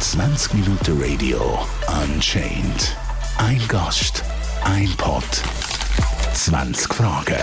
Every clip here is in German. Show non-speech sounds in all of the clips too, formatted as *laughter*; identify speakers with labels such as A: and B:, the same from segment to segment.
A: 20 Minuten Radio Unchained. Ein Gast, ein Pod, 20 Fragen.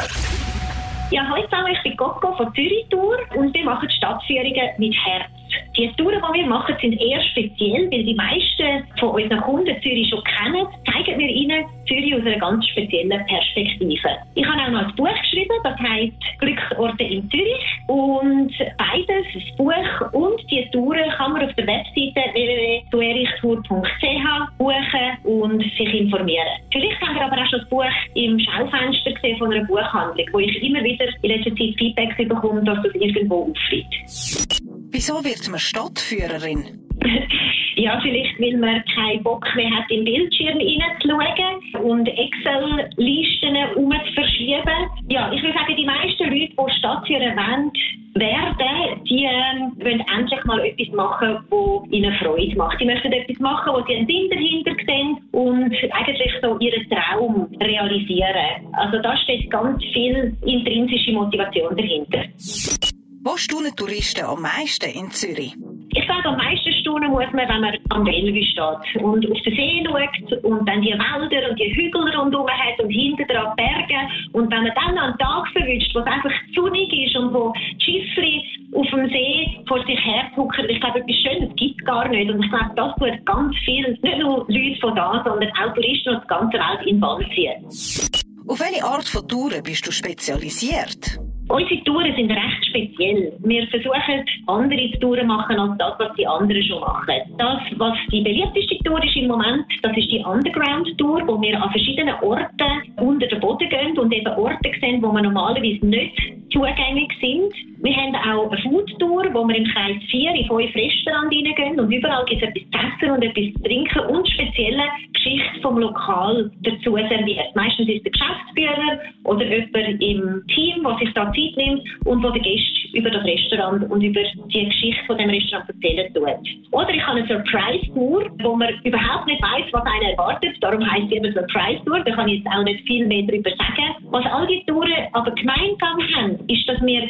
B: Ja, hallo zusammen, ich bin Coco von Zürich Tour und wir machen Stadtführungen mit Herz. Die Touren, die wir machen, sind eher speziell, weil die meisten von unseren Kunden Zürich schon kennen, zeigen wir ihnen Zürich aus einer ganz speziellen Perspektive. Ich habe auch noch ein Buch geschrieben, das heißt Glücksorte in Zürich. Und beides, das Buch und die Touren, kann man auf der Webseite www.tuerichtour.ch buchen und sich informieren. Vielleicht haben wir aber auch schon das Buch im Schaufenster gesehen von einer Buchhandlung, wo ich immer wieder in letzter Zeit Feedback bekomme, dass das irgendwo auffliegt.
C: Wieso wird man Stadtführerin? *laughs*
B: ja, vielleicht, weil man keinen Bock mehr hat, im Bildschirm reinzuschauen und Excel-Listen um zu verschieben. Ja, ich würde sagen, die meisten Leute, die Stadtführer wollen, werden, die ähm, wollen endlich mal etwas machen, das ihnen Freude macht. Die möchten etwas machen, wo sie einen Sinn dahinter sehen und eigentlich so ihren Traum realisieren. Also da steht ganz viel intrinsische Motivation dahinter.
C: Wo staunen Touristen am meisten in Zürich?
B: Ich sage, am meisten staunen muss man, wenn man am Bellevue steht und auf den See schaut und dann die Wälder und die Hügel rundherum hat und hinten dran Berge. Und wenn man dann einen Tag verwünscht, wo es einfach sonnig ist und wo die Schiffli auf dem See vor sich her gucken, ich glaube, etwas Schönes gibt es gar nicht. Und ich glaube, das tut ganz viel, nicht nur Leute von da, sondern auch Touristen aus der ganzen Welt in Bann ziehen.
C: Auf welche Art von Touren bist du spezialisiert?
B: Unsere Touren sind recht speziell. Wir versuchen, andere Touren zu machen als das, was die anderen schon machen. Das, was die beliebteste Tour ist im Moment, das ist die Underground-Tour, wo wir an verschiedenen Orten unter den Boden gehen und eben Orte sehen, wo man normalerweise nicht zugänglich sind. Wir haben auch eine Food-Tour, wo wir im Kreis 4 in fünf Restaurants reingehen und überall gibt es etwas zu essen und etwas zu trinken und spezielle Geschichte vom Lokal dazu serviert. Meistens ist der Geschäftsführer oder jemand im Team, der sich da Zeit nimmt und wo der Gast über das Restaurant und über die Geschichte von dem Restaurant erzählen tut. Oder ich habe eine Surprise-Tour, wo man überhaupt nicht weiß, was einen erwartet. Darum heisst sie immer Surprise-Tour. Da kann ich jetzt auch nicht viel mehr darüber sagen. Was all die Touren aber gemeinsam haben, ist, dass wir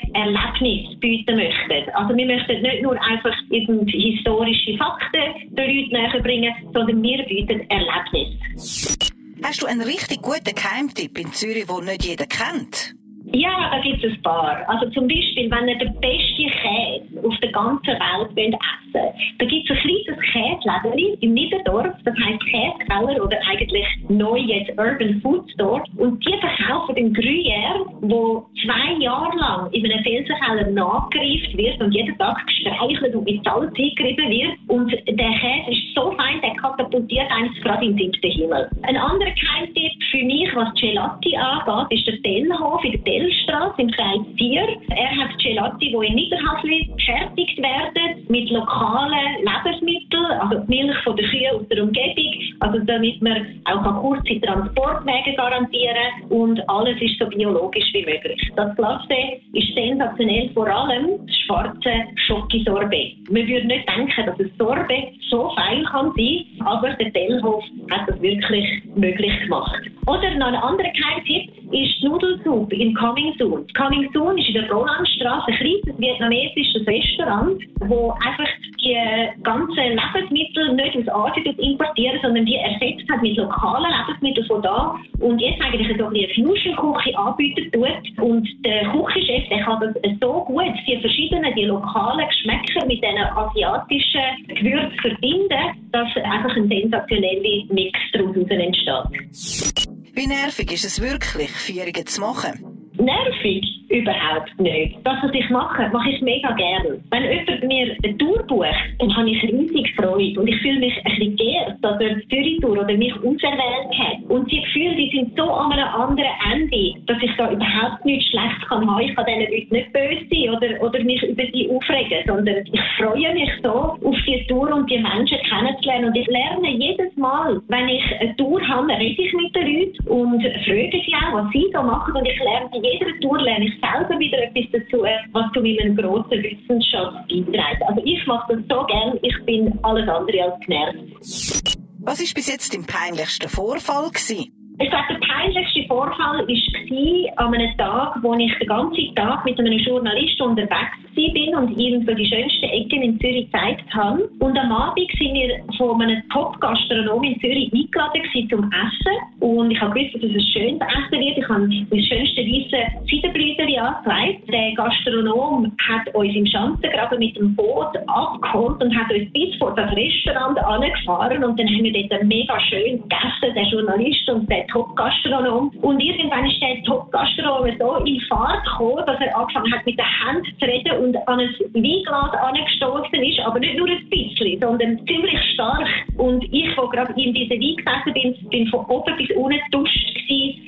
B: Erlebnis bieten möchten. Also wir möchten nicht nur einfach historische Fakten den Leuten näher bringen, sondern wir bieten Erlebnis.
C: Hast du einen richtig guten Geheimtipp in Zürich, den nicht jeder kennt?
B: Ja, da gibt es ein paar. Also zum Beispiel, wenn ihr den besten Käse auf der ganzen Welt wollt essen da gibt es ein kleines Käseläden im Niederdorf, das heisst Käsekeller oder eigentlich neu jetzt Urban Food Store. Und die verkaufen den Gruyère, der zwei Jahre lang in einem Felsenkeller nachgereift wird und jeden Tag gestreichelt und mit Salz eingerieben wird. Und der Käse ist so fein, der katapultiert eigentlich gerade in den siebten Himmel. Ein anderer Geheimtipp für mich, was Gelati angeht, ist der Tellhof in der Tellstraße im Kreis 4. Er hat Gelati, die in Niederhasli gefertigt werden, mit lokalen Lebensmitteln, also die Milch von der Kühe aus der Umgebung, also damit man auch kurze Transportwege garantieren und alles ist so biologisch wie möglich. Das Glacé ist sensationell, vor allem das schwarze Schokisorbet. Man würde nicht denken, dass ein Sorbet so fein kann sein, aber der Tellhof hat das wirklich möglich gemacht. Oder noch ein anderer Geheimtipp ist die Nudelsuppe in Coming Soon. Coming Soon ist in der Rolandstraße ein kleines vietnamesisches Restaurant, wo einfach die ganzen Lebensmittel nicht aus Asien importieren, sondern die ersetzt hat mit lokalen Lebensmitteln von da und jetzt eigentlich so eine Fusion-Küche anbieten tut. Und der Küchenchef, der kann das so gut, die verschiedenen, die lokalen Geschmäcker mit diesen asiatischen Gewürzen verbinden, dass einfach ein sensationeller Mix daraus entsteht.
C: Wie nervig ist es wirklich, Führungen zu machen?
B: Nervig? Überhaupt nicht. Das, was ich mache, mache ich mega gerne. Wenn jemand mir eine Tour bucht, dann habe ich riesig Freude und ich fühle mich ein bisschen geehrt, dass er die Zürich-Tour oder mich auserwählt hat. Und die Gefühle, die sind so an einem anderen Ende, dass ich da überhaupt nichts schlecht kann haben. Ich kann diesen Leuten nicht böse sein oder, oder mich über sie aufregen, sondern ich freue mich so auf die Tour und die Menschen kennenzulernen. Und ich lerne jedes Mal, wenn ich eine Tour habe, rede ich mit den Leuten und frage sie auch, was sie so machen. Und ich lerne in jeder Tour lerne ich selber wieder etwas dazu, was zu meiner grossen Wissenschaft beiträgt. Also ich mache das so gern, ich bin alles andere als genervt.
C: Was ist bis jetzt dein peinlichster Vorfall gewesen?
B: Ich glaube, der peinlichste Vorfall war an einem Tag, wo ich den ganzen Tag mit einem Journalist unterwegs war und ihm so die schönsten Ecken in Zürich gezeigt habe. Und am Abend sind wir von einem Top-Gastronom in Zürich eingeladen zum Essen. Und ich habe gewusst, dass es ein schönes Essen wird. Ich habe das schönste weiße Seidenblüten angelegt. Der Gastronom hat uns im Schanzengraben mit dem Boot abgeholt und hat uns bis vor das Restaurant angefahren. Und dann haben wir dort mega schön gegessen, der Journalist und der Top-Gastronom. Und irgendwann ist der Top-Gastronom so in Fahrt gekommen, dass er angefangen hat, mit den Händen zu reden und an ein Weinglas angestoßen ist, aber nicht nur ein bisschen, sondern ziemlich stark. Und ich, wo gerade in diesen Wein gesessen bin, bin von oben bis unten geduscht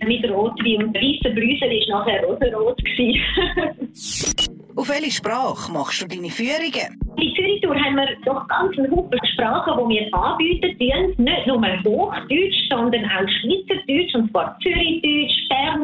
B: mit Rotwein und weißer Brüsel war nachher rosenrot. *laughs*
C: Auf welche Sprache machst du deine Führungen?
B: Bei Zürich-Tour haben wir doch ganz Haufen Sprachen, die wir anbieten. Nicht nur Hochdeutsch, sondern auch Schweizerdeutsch, und zwar Zürichdeutsch, Berndeutsch,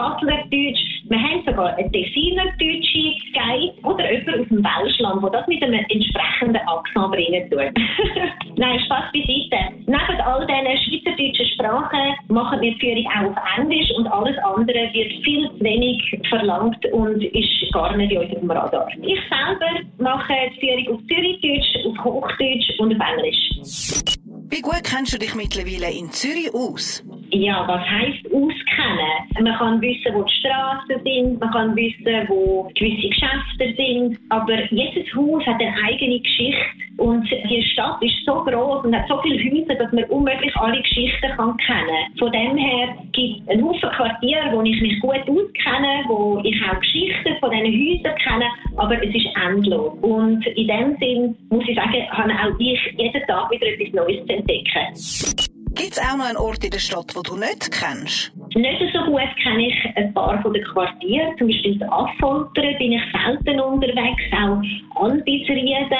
B: Baslerdeutsch. Wir haben sogar eine Designer-Deutsche Guide oder jemand aus dem Welschland, der das mit einem entsprechenden Akzent bringen tut. *laughs* Nein, Spaß beiseite. Neben all diesen schweizerdeutschen Sprachen machen wir die Führung auch auf Englisch und alles andere wird viel zu wenig verlangt und ist gar nicht in unserem Radar. Ich selber mache die Führung auf Zürichdeutsch, auf Hochdeutsch und auf Englisch.
C: Wie gut kennst du dich mittlerweile in Zürich aus?
B: Ja, was heisst auskennen? Man kann wissen, wo die Straßen sind, man kann wissen, wo gewisse Geschäfte sind, aber jedes Haus hat eine eigene Geschichte und die Stadt ist so groß und hat so viele Häuser, dass man unmöglich alle Geschichten kann kennen. Von dem her gibt es einen Haufen Quartiere, wo ich mich gut auskenne, wo ich auch Geschichten von diesen Häusern kenne, aber es ist endlos. Und in dem Sinn muss ich sagen, habe auch ich jeden Tag wieder etwas Neues zu entdecken.
C: Gibt es auch noch einen Ort in der Stadt, den du nicht kennst?
B: Nicht so gut kenne ich ein paar von den Quartieren. Zum Beispiel das Affoltern bin ich selten unterwegs, auch Albisrieden.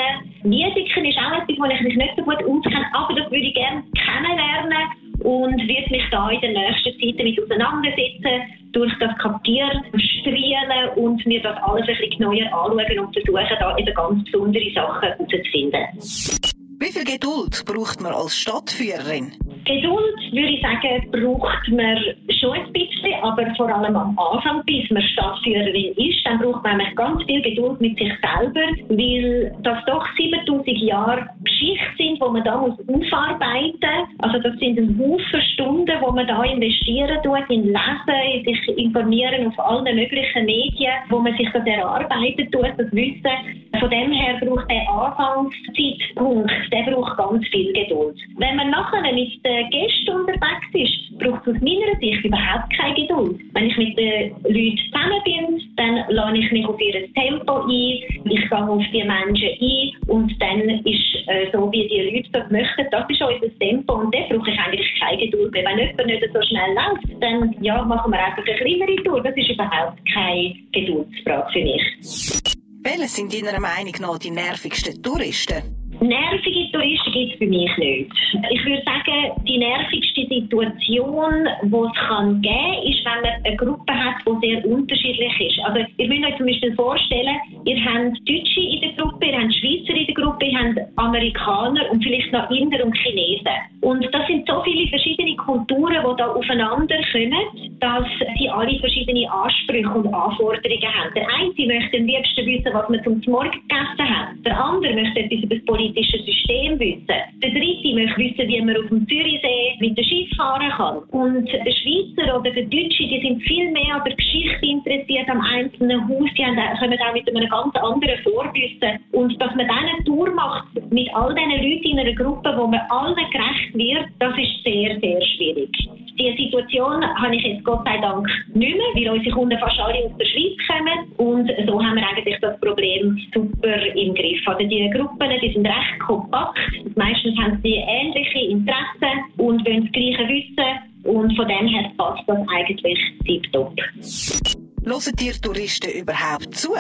B: Wiedeken ist auch etwas, wo ich mich nicht so gut auskenne, aber das würde ich gerne kennenlernen und werde mich da in der nächsten Zeit damit auseinandersetzen, durch das Kapieren, Strielen und mir das alles ein bisschen genauer anschauen und versuchen, da eben ganz besondere Sachen herauszufinden.
C: Wie viel Geduld braucht man als Stadtführerin?
B: Geduld, würde ich sagen, braucht man schon ein bisschen, aber vor allem am Anfang, bis man Stadtführerin ist, dann braucht man ganz viel Geduld mit sich selber, weil das doch 7000 Jahre Geschichte sind, die man da muss aufarbeiten muss. Also das sind ein Haufen Stunden, wo man da investieren tut, in Lesen, in sich informieren auf allen möglichen Medien, wo man sich das erarbeitet tut, das Wissen. Von dem her braucht der Anfangszeitpunkt, der braucht ganz viel Geduld. Wenn man nachher mit den Gästen unterwegs ist, braucht es aus meiner Sicht überhaupt keine Geduld. Wenn ich mit den Leuten zusammen bin, dann lade ich mich auf ihr Tempo ein, ich gehe auf die Menschen ein und dann ist äh, so, wie die Leute das möchten, das ist unser Tempo und dann brauche ich eigentlich keine Geduld mehr. Wenn jemand nicht so schnell läuft, dann ja, machen wir einfach eine kleinere Tour. Das ist überhaupt keine Geduldsfrage für mich.
C: Welche sind deiner Meinung nach die nervigsten Touristen?
B: Nervige Touristen gibt es für mich nicht. Ich würde sagen, die nervigste Situation, die es kann geben kann, ist, wenn man eine Gruppe hat, die sehr unterschiedlich ist. Also, ihr müsst euch zum Beispiel vorstellen, ihr habt Deutsche in der Gruppe, ihr habt Schweizer in der Gruppe, ihr habt Amerikaner und vielleicht noch Inder und Chinesen. Und das sind so viele verschiedene Kulturen, die da aufeinander kommen, dass sie alle verschiedene Ansprüche und Anforderungen haben. Der eine möchte am liebsten wissen, was man zum Morgen gegessen hat. Der andere möchte etwas über das politische System wissen. Der dritte möchte wissen, wie man auf dem Zürichsee mit dem Schiff fahren kann. Und der Schweizer oder der Deutsche, die sind viel mehr an der Geschichte interessiert, am einzelnen Haus. Die kommen auch mit einem ganz anderen Vorwissen. Und dass man dann eine Tour macht mit all diesen Leuten in einer Gruppe, wo man allen gerecht wird, das ist sehr, sehr schwierig. Diese Situation habe ich jetzt Gott sei Dank nicht mehr, weil unsere Kunden fast alle aus der Schweiz kommen. Und so haben wir eigentlich das Problem super im Griff. Also die Gruppen, die sind recht kompakt. Meistens haben sie ähnliche Interessen und wollen das Gleiche wissen. Und von dem her passt das eigentlich tiptop.
C: Hören dir Touristen überhaupt zu?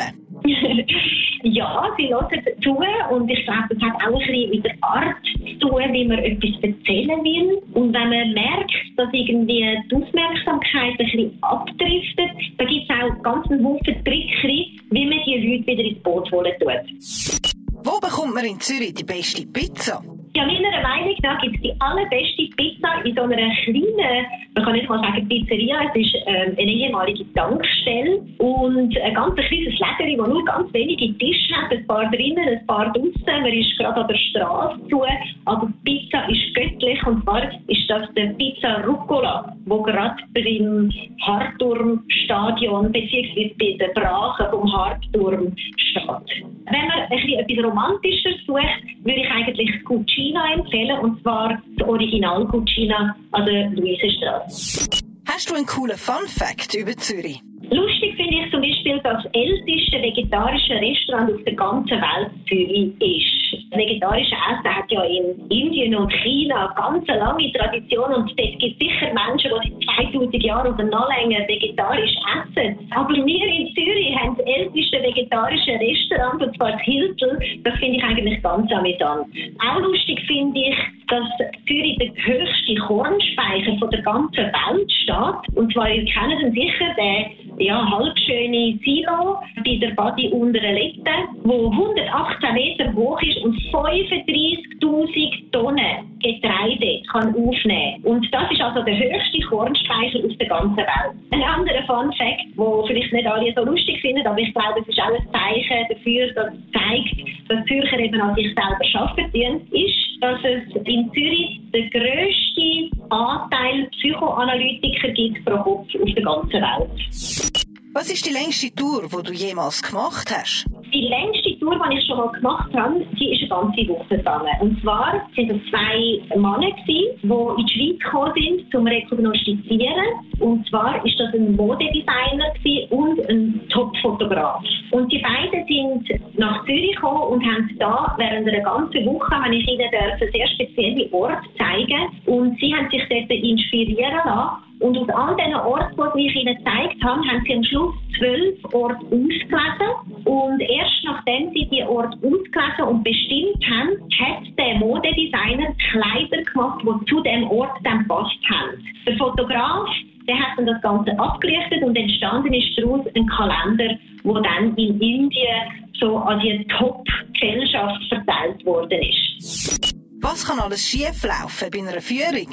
C: *laughs*
B: ja, sie hören zu und ich glaube, das hat auch ein bisschen mit der Art zu tun, wie man etwas erzählen will. Und wenn man merkt, dass irgendwie die Aufmerksamkeit ein bisschen abdriftet, dann gibt es auch ganz einen Haufen Tricks, wie man die Leute wieder ins Boot holen tut.
C: Wo bekommt man in Zürich die beste Pizza?
B: Ja, meiner Meinung nach gibt es die allerbeste Pizza in so einer kleinen, man kann nicht mal sagen Pizzeria, es ist ähm, eine ehemalige Tankstelle und ein ganz kleines Lädeli, wo nur ganz wenige Tische hat, ein paar drinnen, ein paar draußen, man ist gerade an der Straße zu, aber die Pizza ist göttlich und zwar ist das der Pizza Rucola, wo gerade beim Hartturmstadion bzw. bei der Brache vom Hartturm steht. Wenn man ein bisschen etwas Romantisches sucht, würde ich eigentlich Cucina empfehlen, und zwar das Original Cucina an der Luisenstraße.
C: Hast du einen coolen Fun Fact über Zürich?
B: Lustig finde zum Beispiel, das älteste vegetarische Restaurant auf der ganzen Welt Zürich ist. Vegetarische Essen hat ja in Indien und China ganz eine lange Tradition und dort gibt es sicher Menschen, die seit 2000 Jahren oder noch länger vegetarisch essen. Aber wir in Zürich haben das älteste vegetarische Restaurant, und zwar das Hiltel. Das finde ich eigentlich ganz amüsant. Auch lustig finde ich, dass Zürich der höchste Kornspeicher von der ganzen Welt steht. Und zwar, ihr kennt ihn sicher, den ja, halbschöne Silo bei der Badi unter Lette, wo 118 Meter hoch ist und 35.000 Tonnen Getreide kann aufnehmen Und das ist also der höchste Kornspeicher auf der ganzen Welt. Ein anderer Fun Fact, wo vielleicht nicht alle so lustig finden, aber ich glaube, es ist auch ein Zeichen dafür, dass es zeigt, dass Zürcher eben an sich selber arbeiten, ist, dass es in Zürich den grössten Anteil Psychoanalytiker gibt pro Kopf auf der ganzen Welt.
C: Was ist die längste Tour, die du jemals gemacht hast?
B: Die längste Tour, die ich schon mal gemacht habe, die ist eine ganze Woche gegangen. Und zwar sind es zwei Männer, die in die Schweiz gekommen sind, zum Rekognoszieren. Und zwar ist das ein Modedesigner und ein Top-Fotograf. Und die beiden sind nach Zürich gekommen und haben da während einer ganzen Woche, habe ich ihnen sehr spezielle Orte zeigen. Und sie haben sich dort inspirieren lassen und aus all diesen Orten, die ich Ihnen gezeigt habe, haben Sie am Schluss zwölf Orte ausgelesen. Und erst nachdem Sie die Orte ausgelesen und bestimmt haben, hat der Modedesigner Kleider gemacht, die zu dem Ort dann passt haben. Der Fotograf der hat dann das Ganze abgelichtet und entstanden ist daraus ein Kalender, wo dann in Indien so an die Top-Gesellschaft verteilt worden ist.
C: Was kann alles schieflaufen bei einer Führung?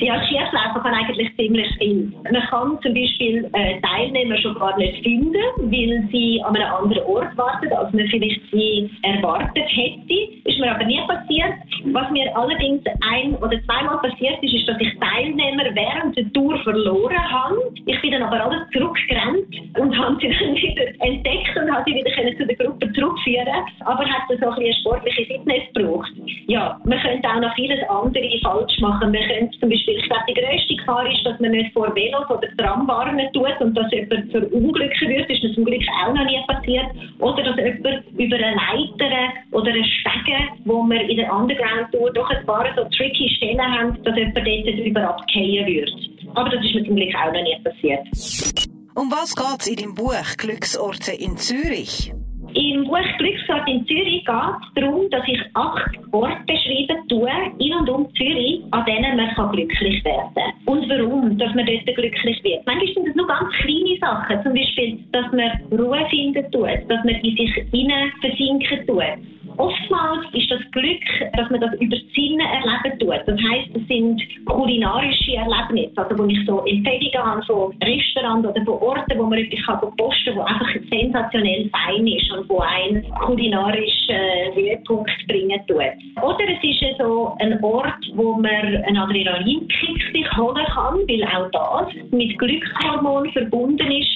B: Ja, Schieflaufen kann eigentlich ziemlich viel. Man kann zum Beispiel äh, Teilnehmer schon gar nicht finden, weil sie an einem anderen Ort warten, als man vielleicht sie erwartet hätte. Ist mir aber nie passiert. Was mir allerdings ein- oder zweimal passiert ist, ist, dass ich Teilnehmer während der Tour verloren habe. Ich bin dann aber alles zurückgerannt und habe sie dann wieder entdeckt und habe sie wieder zu der Gruppe zurückführen Aber hat so ein eine sportliche Fitness gebraucht. Ja, man könnte auch noch vieles andere falsch machen. Man könnte zum Beispiel ich glaube, die grösste Gefahr ist, dass man nicht vor Velos oder Tram warnen tut und dass jemand verunglücken wird. Das ist zum Glück auch noch nie passiert. Oder dass jemand über eine Leiter oder einen Stege, wo wir in der Underground-Tour doch ein paar so tricky Stellen haben, dass jemand dort drüber abgehen würde. Aber das ist mir zum Glück auch noch nie passiert.
C: Um was geht es in deinem Buch Glücksorte in Zürich?
B: Im Buch Glücksort in Zürich geht es darum, dass ich acht Orte beschreiben tue, in und um Zürich, an denen man kann glücklich werden kann. Und warum, dass man dort glücklich wird. Manchmal sind das nur ganz kleine Sachen, zum Beispiel, dass man Ruhe finden tut, dass man in sich hinein versinken tut. Oftmals ist das Glück, dass man das über Sinne erleben tut. Das heisst, es sind kulinarische Erlebnisse, also wo ich so Empfehlungen habe von Restaurants oder von Orten, wo man etwas kann posten kann, wo einfach sensationell fein ist und wo einen kulinarischen äh, Höhepunkt bringen tut. Oder es ist so ein Ort, wo man einen Adrenalinkick sich holen kann, weil auch das mit Glückshormon verbunden ist.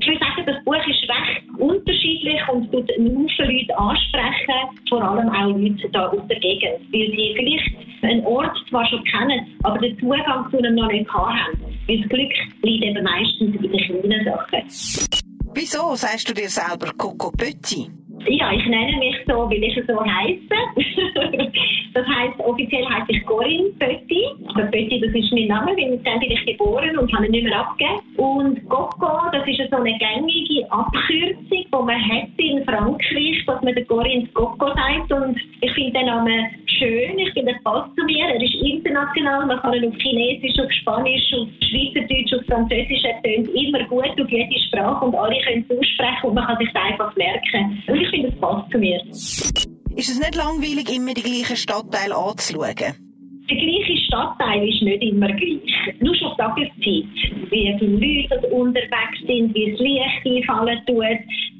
B: Ich würde sagen, das Buch ist recht unterschiedlich und tut Haufen Leute ansprechen, vor allem auch Leute da aus der Gegend, weil sie vielleicht einen Ort zwar schon kennen, aber den Zugang zu einem noch nicht haben. Weil das Glück liegt eben meistens in den kleinen Sachen.
C: Wieso sagst du dir selber Coco Petit?
B: Ja, ich nenne mich so, weil ich so heiße. *laughs* das heisst, offiziell heiße ich Corinne Pötti. Also Pötti, das ist mein Name, weil dann bin ich geboren und habe ihn nicht mehr abgegeben. Und Coco, das ist so eine gängige Abkürzung, die man hat in Frankreich, dass man den Corinne Coco sagt. Und ich finde den Namen schön, ich finde, er passt zu mir. Er ist international, man kann ihn auf Chinesisch, auf Spanisch, auf Schweizerdeutsch, auf Französisch, er tönt immer gut auf jede Sprache und alle können es aussprechen und man kann sich einfach merken. Und ich finde, es passt zu mir.
C: Ist es nicht langweilig, immer die gleichen Stadtteile anzuschauen?
B: Der gleiche Stadtteil ist nicht immer gleich. Nur schon Tageszeit, wie viele Leute unterwegs sind, wie das Licht einfallen tut,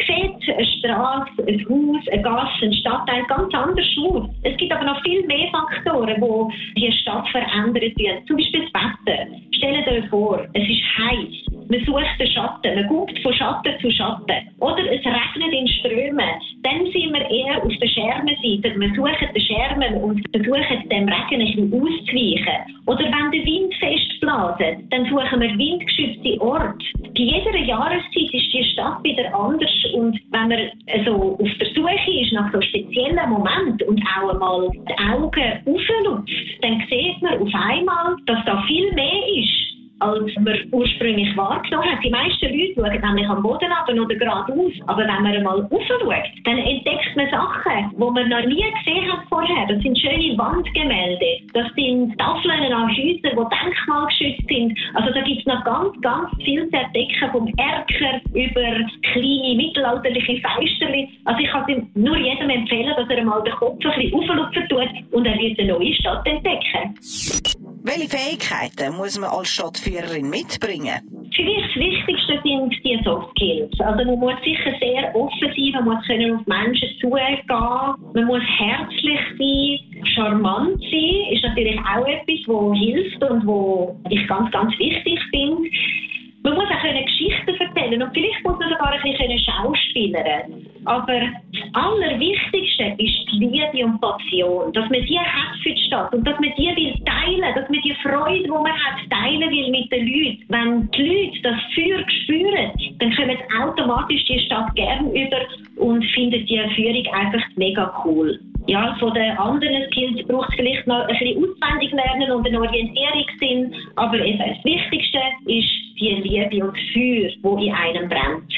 B: sieht eine Straße, ein Haus, eine Gasse, ein Stadtteil ganz anders aus. Es gibt aber noch viel mehr Faktoren, die die Stadt verändern. Zum Beispiel das Wetter. Stellt euch vor, es ist heiß. Man sucht den Schatten, man guckt von Schatten zu Schatten. Oder es regnet in Strömen. Dann sind wir eher auf der Schermenseite. Wir suchen den Schermen und versuchen dem Regen ein bisschen auszuweichen. Oder wenn der Wind fest blaset, dann suchen wir windgeschützte Orte. Bei jeder Jahreszeit ist die Stadt wieder anders und wenn man also auf der Suche ist nach so speziellen Momenten und auch einmal die Augen auflutzt, dann sieht man auf einmal, dass da viel mehr ist als man ursprünglich wahrgenommen hat. Die meisten Leute schauen nämlich am Boden ab oder geradeaus. Aber wenn man einmal raufschaut, dann entdeckt man Sachen, die man noch nie gesehen hat vorher. Das sind schöne Wandgemälde. Das sind Tafeln an Häusern, die denkmalgeschützt sind. Also da gibt es noch ganz, ganz viel zu entdecken. Vom Erker über kleine mittelalterliche Feisterli. Also ich kann nur jedem empfehlen, dass er einmal den Kopf ein bisschen auflupfen tut und er wird eine neue Stadt entdecken.
C: Welche Fähigkeiten muss man als Stadtführerin mitbringen?
B: Für mich das Wichtigste sind die Soft Skills. Also man muss sicher sehr offen sein, man muss können auf Menschen zugehen, man muss herzlich sein, charmant sein, ist natürlich auch etwas, was hilft und was ich ganz, ganz wichtig finde. Man muss auch eine Geschichte erzählen und vielleicht muss man sogar ein bisschen schauspielern. Aber das Allerwichtigste ist die Liebe und Passion. Dass man die hat für die Stadt und dass man die will teilen, dass man die Freude, die man hat, teilen will mit den Leuten. Wenn die Leute das Feuer spüren, dann kommen automatisch die Stadt gern über und finden die Führung einfach mega cool. Ja, von den anderen Skills braucht es vielleicht noch ein bisschen auswendig lernen und einen Orientierungssinn, aber eben das Wichtigste ist die Liebe und das Feuer, das in einem brennt.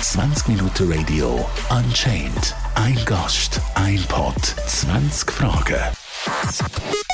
A: 20 Minuten Radio Unchained. Ein Gast, ein Pod, 20 Fragen.